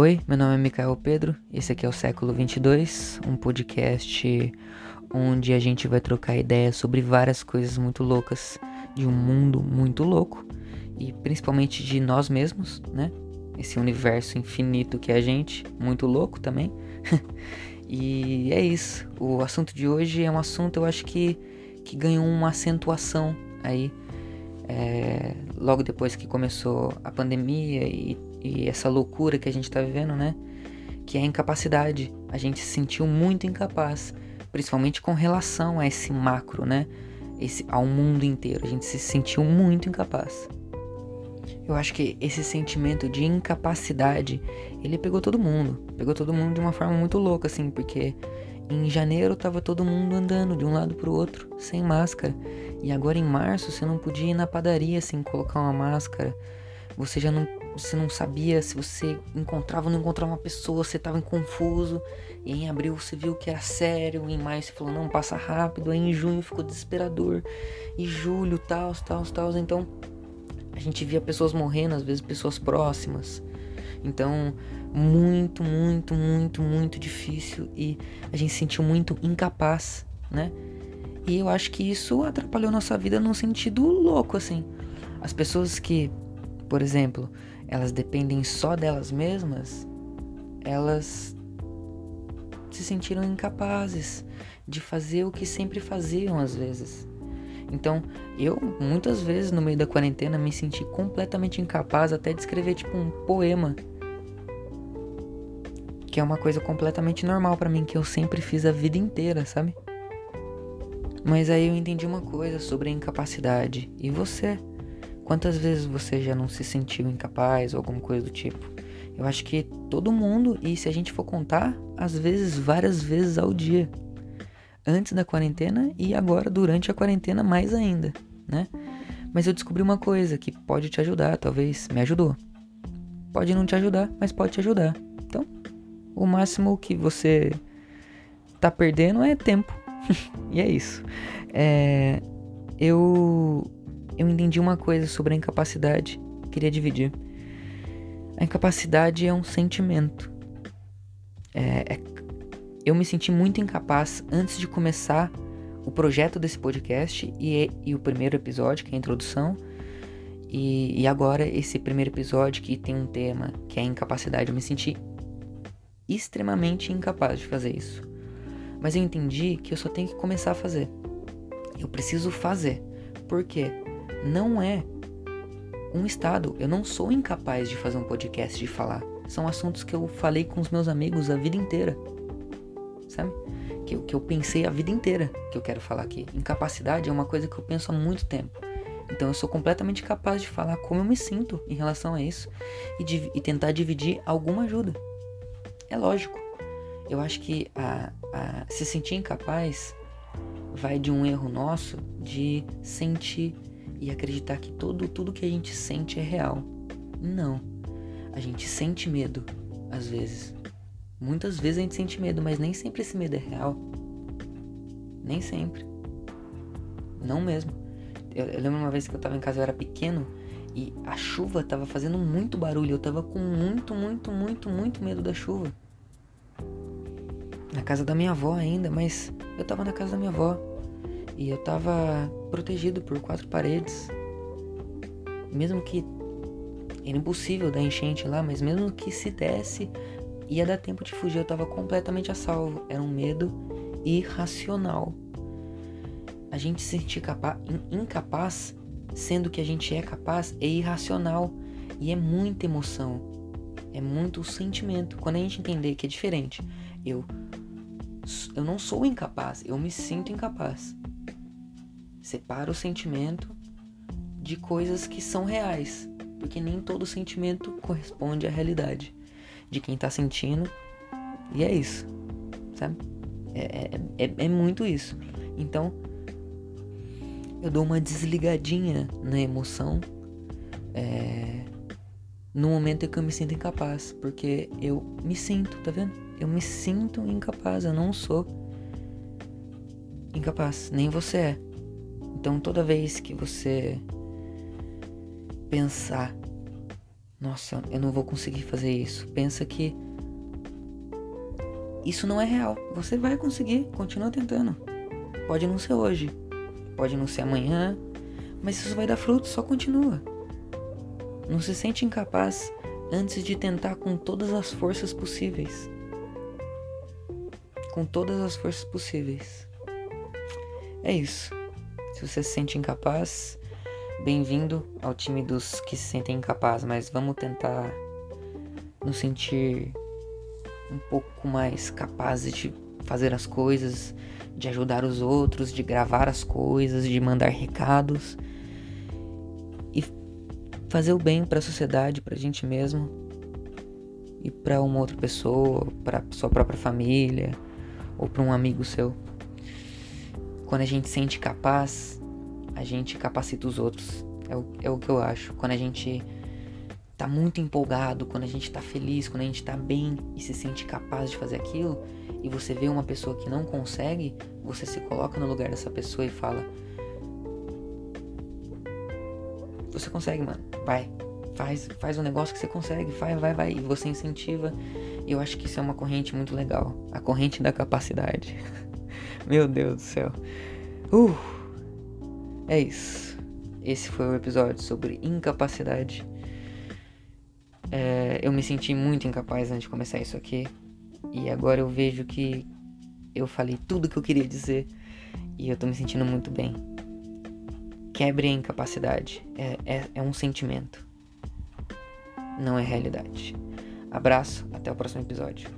Oi, meu nome é Micael Pedro, esse aqui é o Século 22, um podcast onde a gente vai trocar ideias sobre várias coisas muito loucas de um mundo muito louco e principalmente de nós mesmos, né? Esse universo infinito que é a gente, muito louco também. e é isso. O assunto de hoje é um assunto, eu acho que, que ganhou uma acentuação aí. É, logo depois que começou a pandemia e, e essa loucura que a gente tá vivendo, né? Que é a incapacidade. A gente se sentiu muito incapaz, principalmente com relação a esse macro, né? Esse, ao mundo inteiro. A gente se sentiu muito incapaz. Eu acho que esse sentimento de incapacidade, ele pegou todo mundo. Pegou todo mundo de uma forma muito louca, assim, porque em janeiro tava todo mundo andando de um lado pro outro, sem máscara. E agora em março você não podia ir na padaria sem colocar uma máscara. Você já não, você não sabia se você encontrava ou não encontrava uma pessoa, você tava confuso. E em abril você viu que era sério, em maio você falou, não, passa rápido. Aí em junho ficou desesperador. E julho, tal, tal, tal. Então a gente via pessoas morrendo, às vezes pessoas próximas. Então, muito, muito, muito, muito difícil e a gente se sentiu muito incapaz, né? E eu acho que isso atrapalhou nossa vida num sentido louco, assim. As pessoas que, por exemplo, elas dependem só delas mesmas, elas se sentiram incapazes de fazer o que sempre faziam às vezes. Então, eu muitas vezes no meio da quarentena me senti completamente incapaz até de escrever tipo um poema. Que é uma coisa completamente normal para mim que eu sempre fiz a vida inteira, sabe? Mas aí eu entendi uma coisa sobre a incapacidade. E você? Quantas vezes você já não se sentiu incapaz ou alguma coisa do tipo? Eu acho que todo mundo, e se a gente for contar, às vezes várias vezes ao dia antes da quarentena e agora durante a quarentena mais ainda, né? Mas eu descobri uma coisa que pode te ajudar, talvez me ajudou. Pode não te ajudar, mas pode te ajudar. Então, o máximo que você tá perdendo é tempo. e é isso. É, eu eu entendi uma coisa sobre a incapacidade, queria dividir. A incapacidade é um sentimento. É, é eu me senti muito incapaz antes de começar o projeto desse podcast e, e o primeiro episódio, que é a introdução. E, e, agora esse primeiro episódio que tem um tema que é a incapacidade. Eu me senti extremamente incapaz de fazer isso. Mas eu entendi que eu só tenho que começar a fazer. Eu preciso fazer. Porque não é um estado. Eu não sou incapaz de fazer um podcast, de falar. São assuntos que eu falei com os meus amigos a vida inteira sabe? Que, que eu pensei a vida inteira que eu quero falar aqui. Incapacidade é uma coisa que eu penso há muito tempo. Então eu sou completamente capaz de falar como eu me sinto em relação a isso e, de, e tentar dividir alguma ajuda. É lógico. Eu acho que a, a, se sentir incapaz vai de um erro nosso de sentir e acreditar que tudo, tudo que a gente sente é real. Não. A gente sente medo, às vezes. Muitas vezes a gente sente medo, mas nem sempre esse medo é real. Nem sempre. Não mesmo. Eu, eu lembro uma vez que eu tava em casa, eu era pequeno e a chuva tava fazendo muito barulho. Eu tava com muito, muito, muito, muito medo da chuva. Na casa da minha avó ainda, mas eu tava na casa da minha avó. E eu tava protegido por quatro paredes. Mesmo que era impossível dar enchente lá, mas mesmo que se desse, Ia dar tempo de fugir, eu estava completamente a salvo. Era um medo irracional. A gente se sentir capaz, incapaz, sendo que a gente é capaz, é irracional. E é muita emoção. É muito sentimento. Quando a gente entender que é diferente, eu, eu não sou incapaz, eu me sinto incapaz. Separa o sentimento de coisas que são reais, porque nem todo sentimento corresponde à realidade de quem tá sentindo. E é isso, sabe? É, é, é, é muito isso. Então, eu dou uma desligadinha na emoção é, no momento em que eu me sinto incapaz. Porque eu me sinto, tá vendo? Eu me sinto incapaz, eu não sou incapaz, nem você é. Então toda vez que você pensar nossa, eu não vou conseguir fazer isso. Pensa que isso não é real. Você vai conseguir, continua tentando. Pode não ser hoje, pode não ser amanhã, mas isso vai dar fruto, só continua. Não se sente incapaz antes de tentar com todas as forças possíveis. Com todas as forças possíveis. É isso. Se você se sente incapaz, bem-vindo ao time dos que se sentem incapazes, mas vamos tentar nos sentir um pouco mais capazes de fazer as coisas, de ajudar os outros, de gravar as coisas, de mandar recados e fazer o bem para a sociedade, para a gente mesmo e para uma outra pessoa, para sua própria família ou para um amigo seu. Quando a gente se sente capaz, a gente capacita os outros. É o, é o que eu acho. Quando a gente tá muito empolgado, quando a gente tá feliz, quando a gente tá bem e se sente capaz de fazer aquilo, e você vê uma pessoa que não consegue, você se coloca no lugar dessa pessoa e fala: Você consegue, mano. Vai. Faz, faz um negócio que você consegue. Vai, vai, vai. E você incentiva. E eu acho que isso é uma corrente muito legal. A corrente da capacidade. Meu Deus do céu. Uh, é isso. Esse foi o episódio sobre incapacidade. É, eu me senti muito incapaz antes de começar isso aqui. E agora eu vejo que eu falei tudo que eu queria dizer. E eu tô me sentindo muito bem. Quebre a incapacidade. É, é, é um sentimento. Não é realidade. Abraço, até o próximo episódio.